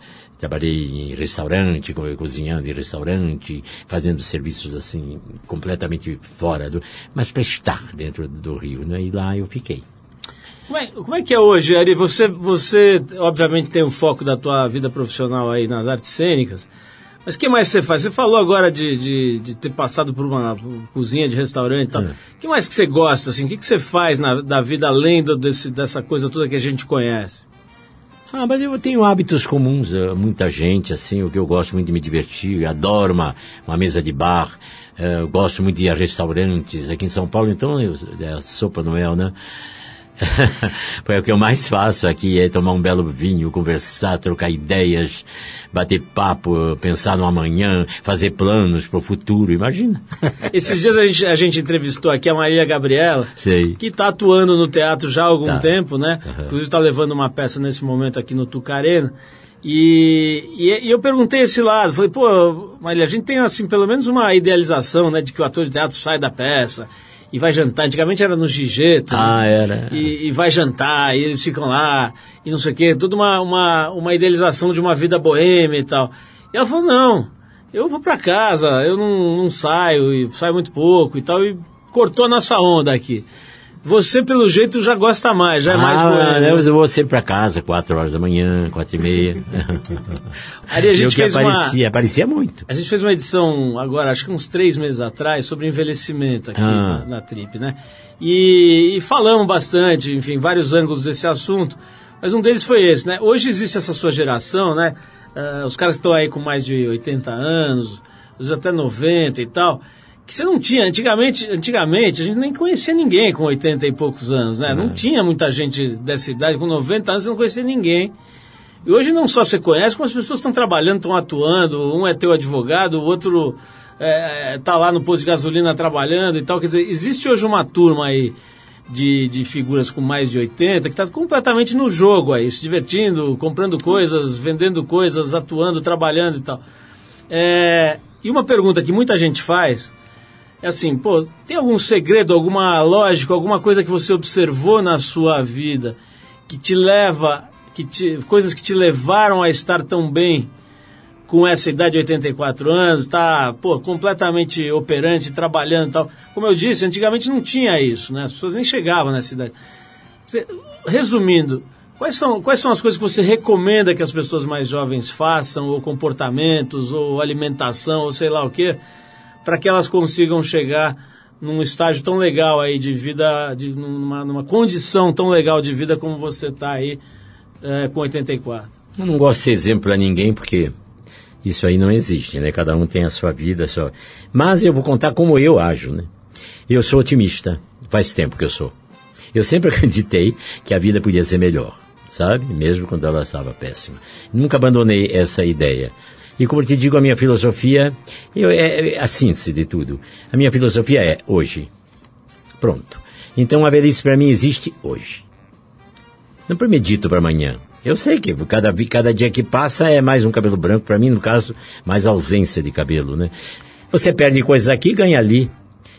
trabalhei em restaurante, co- cozinhando em restaurante, fazendo serviços assim completamente fora do, mas para estar dentro do Rio, né? E lá eu fiquei. Como é, como é que é hoje, Ari? Você, você, obviamente, tem o foco da tua vida profissional aí nas artes cênicas, mas o que mais você faz? Você falou agora de, de, de ter passado por uma cozinha de restaurante e tal. O que mais que você gosta, assim? O que, que você faz na, da vida além do, desse, dessa coisa toda que a gente conhece? Ah, mas eu tenho hábitos comuns, eh, muita gente, assim, o que eu gosto muito de me divertir, adoro uma, uma mesa de bar, eu gosto muito de ir a restaurantes, aqui em São Paulo, então, eu, é a sopa Noel, né? Foi o que eu mais faço aqui, é tomar um belo vinho, conversar, trocar ideias, bater papo, pensar no amanhã, fazer planos para o futuro, imagina. Esses dias a gente, a gente entrevistou aqui a Maria Gabriela, Sei. que está atuando no teatro já há algum Tá. tempo, né? Inclusive está levando uma peça nesse momento aqui no Tucarena. E, e, e eu perguntei esse lado, falei, pô, Maria, a gente tem assim pelo menos uma idealização, né, de que o ator de teatro sai da peça e vai jantar. Antigamente era no Gigeto. Ah, né? era. E, e vai jantar, e eles ficam lá, e não sei o quê, toda uma, uma, uma idealização de uma vida boêmia e tal. E ela falou, não, eu vou pra casa, eu não, não saio, e saio muito pouco e tal, e cortou a nossa onda aqui. Você, pelo jeito, já gosta mais, já é mais ah, boêmio. né, mas eu vou sempre para casa, quatro horas da manhã, quatro e meia. Aí a gente eu que fez uma- aparecia, aparecia muito. A gente fez uma edição agora, acho que uns três meses atrás, sobre envelhecimento aqui Ah. na, na Trip, né? E, e falamos bastante, enfim, vários ângulos desse assunto, mas um deles foi esse, né? Hoje existe essa sua geração, né? Ah, os caras que estão aí com mais de 80 anos, os até 90 e tal, que você não tinha, antigamente, antigamente a gente nem conhecia ninguém com 80 e poucos anos, né? Não tinha muita gente dessa idade, com 90 anos você não conhecia ninguém. E hoje não só você conhece, como as pessoas estão trabalhando, estão atuando, um é teu advogado, o outro está lá no posto de gasolina trabalhando e tal. Quer dizer, existe hoje uma turma aí de, de figuras com mais de 80 que está completamente no jogo aí, se divertindo, comprando coisas, vendendo coisas, atuando, trabalhando e tal. É, e uma pergunta que muita gente faz é assim, pô, tem algum segredo, alguma lógica, alguma coisa que você observou na sua vida que te leva, que te, coisas que te levaram a estar tão bem com essa idade de 84 anos, tá, pô, completamente operante, trabalhando e tal. Como eu disse, antigamente não tinha isso, né? As pessoas nem chegavam nessa idade. Resumindo, quais são, quais são as coisas que você recomenda que as pessoas mais jovens façam, ou comportamentos, ou alimentação, ou sei lá o quê, para que elas consigam chegar num estágio tão legal aí de vida, de, numa, numa condição tão legal de vida como você está aí eh, com 84? Eu não gosto de ser exemplo para ninguém porque isso aí não existe, né? Cada um tem a sua vida, a sua... Mas eu vou contar como eu ajo, né? Eu sou otimista, faz tempo que eu sou. Eu sempre acreditei que a vida podia ser melhor, sabe? Mesmo quando ela estava péssima. Nunca abandonei essa ideia. E como eu te digo, a minha filosofia eu, é, é a síntese de tudo. A minha filosofia é, hoje, Pronto. Então a velhice para mim existe hoje. Não premedito para amanhã. Eu sei que cada, cada dia que passa é mais um cabelo branco para mim, no caso, mais ausência de cabelo, né? Você perde coisas aqui e ganha ali.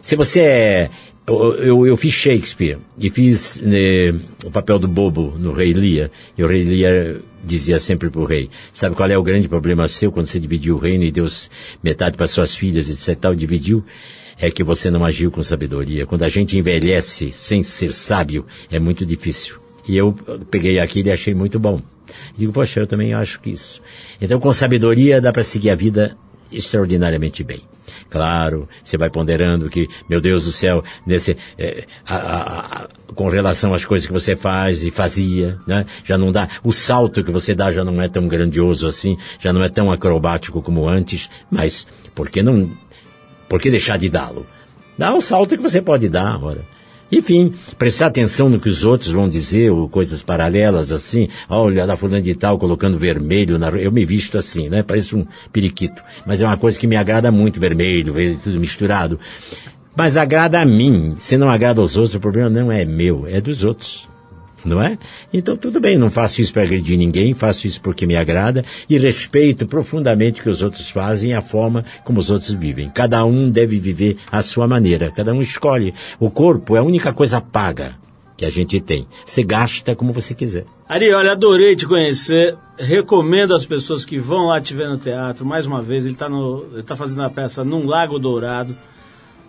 Se você é. Eu, eu, eu fiz Shakespeare e fiz né, o papel do bobo no Rei Lear. E o Rei Lear dizia sempre pro rei: Sabe qual é o grande problema seu quando você dividiu o reino e deu metade para suas filhas, etc. Tal, dividiu? É que você não agiu com sabedoria. Quando a gente envelhece sem ser sábio, é muito difícil. E eu peguei aquilo e achei muito bom. Digo, poxa, eu também acho que isso. Então, com sabedoria, dá para seguir a vida extraordinariamente bem. Claro, você vai ponderando que, meu Deus do céu, nesse, eh, a- a- a- com relação às coisas que você faz e fazia, né? Já não dá, o salto que você dá já não é tão grandioso assim, já não é tão acrobático como antes, mas por que não, por que deixar de dá-lo? Dá o salto que você pode dar, ora. Enfim, prestar atenção no que os outros vão dizer, ou coisas paralelas assim. Olha, da fulana de tal colocando vermelho na... Eu me visto assim, né? Parece um periquito. Mas é uma coisa que me agrada muito, vermelho, ver tudo misturado. Mas agrada a mim. Se não agrada aos outros, o problema não é meu, é dos outros. Não é? Então tudo bem, não faço isso para agredir ninguém, faço isso porque me agrada e respeito profundamente o que os outros fazem e a forma como os outros vivem. Cada um deve viver à sua maneira, cada um escolhe. O corpo é a única coisa paga que a gente tem. Você gasta como você quiser. Ari, olha, adorei te conhecer. Recomendo às pessoas que vão lá te ver no teatro. Mais uma vez, ele está tá fazendo a peça num Lago Dourado,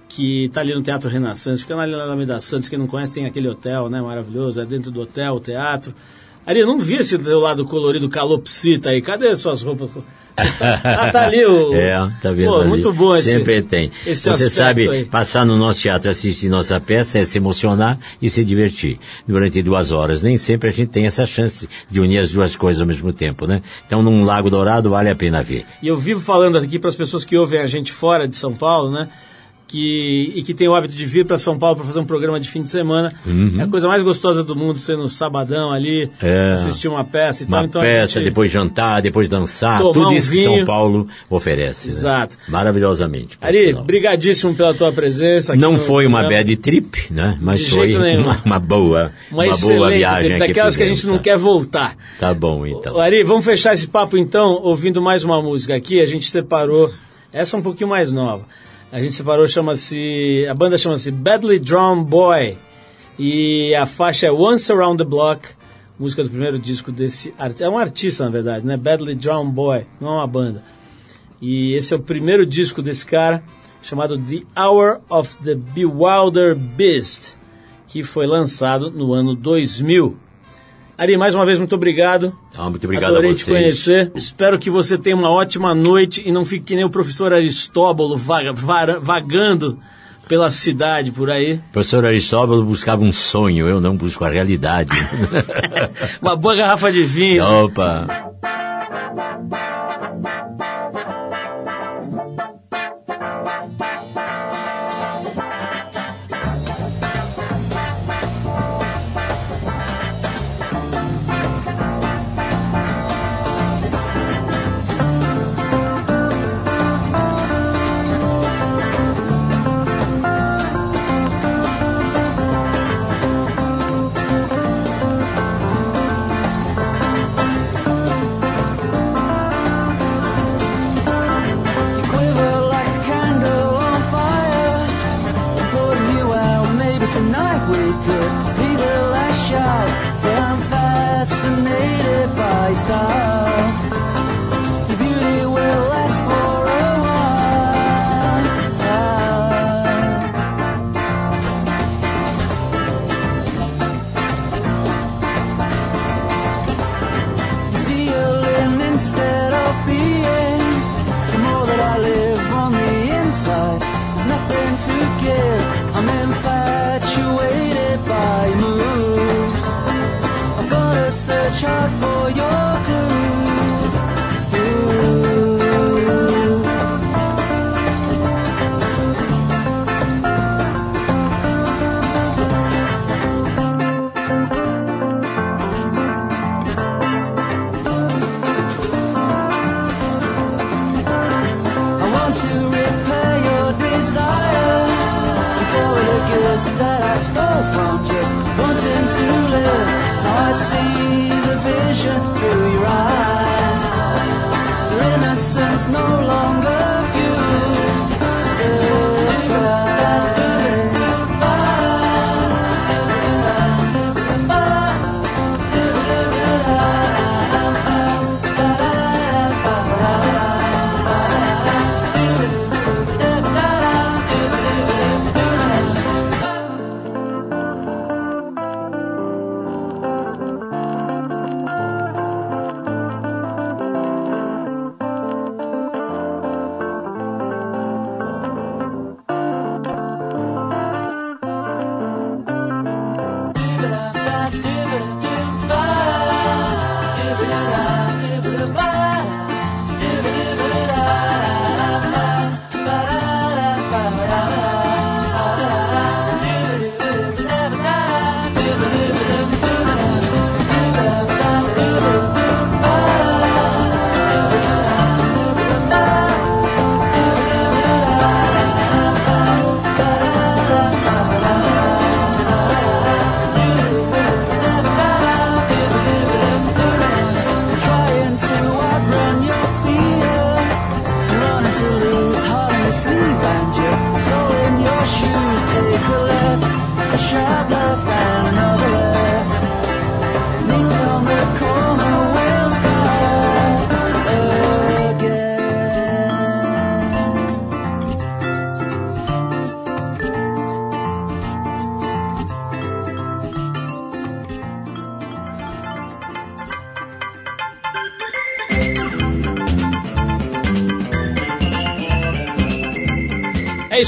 que está ali no Teatro Renaissance. Fica ali na Alameda Santos. Quem não conhece, tem aquele hotel, né? Maravilhoso. É dentro do hotel, o teatro. Ari, eu não vi esse teu lado colorido calopsita aí. Cadê suas roupas? ah, tá ali o... É, tá vendo Pô, ali? muito bom esse... Sempre tem. Esse Você sabe, aí. passar no nosso teatro, assistir nossa peça é se emocionar e se divertir durante duas horas. Nem sempre a gente tem essa chance de unir as duas coisas ao mesmo tempo, né? Então, num Lago Dourado, vale a pena ver. E eu vivo falando aqui para as pessoas que ouvem a gente fora de São Paulo, né? Que, e que tem o hábito de vir para São Paulo para fazer um programa de fim de semana. É a coisa mais gostosa do mundo ser no sabadão ali, Uhum. É. assistir uma peça e Uma tal. Então a peça, depois jantar, depois dançar, tudo um isso que vinho. São Paulo oferece. né? Exato. Maravilhosamente. por Ari, brigadíssimo pela tua presença. Não foi uma programa. bad trip, né? Mas De foi uma, uma boa, Uma, uma, boa viagem. trip, daquelas que a gente não tá? quer voltar. Tá bom, então. Ari, vamos fechar esse papo então, ouvindo mais uma música aqui. A gente separou, essa é um pouquinho mais nova. A gente separou, chama-se, a banda chama-se Badly Drawn Boy. E a faixa é Once Around the Block, música do primeiro disco desse artista. É um artista, na verdade, né? Badly Drawn Boy, não é uma banda. E esse é o primeiro disco desse cara, chamado The Hour of the Bewilder Beast, que foi lançado no ano 2000. Ari, mais uma vez, muito obrigado. Ah, muito obrigado Adorei a te vocês. conhecer. Espero que você tenha uma ótima noite e não fique que nem o professor Aristóbulo vaga- vara- vagando pela cidade por aí. O professor Aristóbulo buscava um sonho, eu não busco a realidade. Uma boa garrafa de vinho. Opa!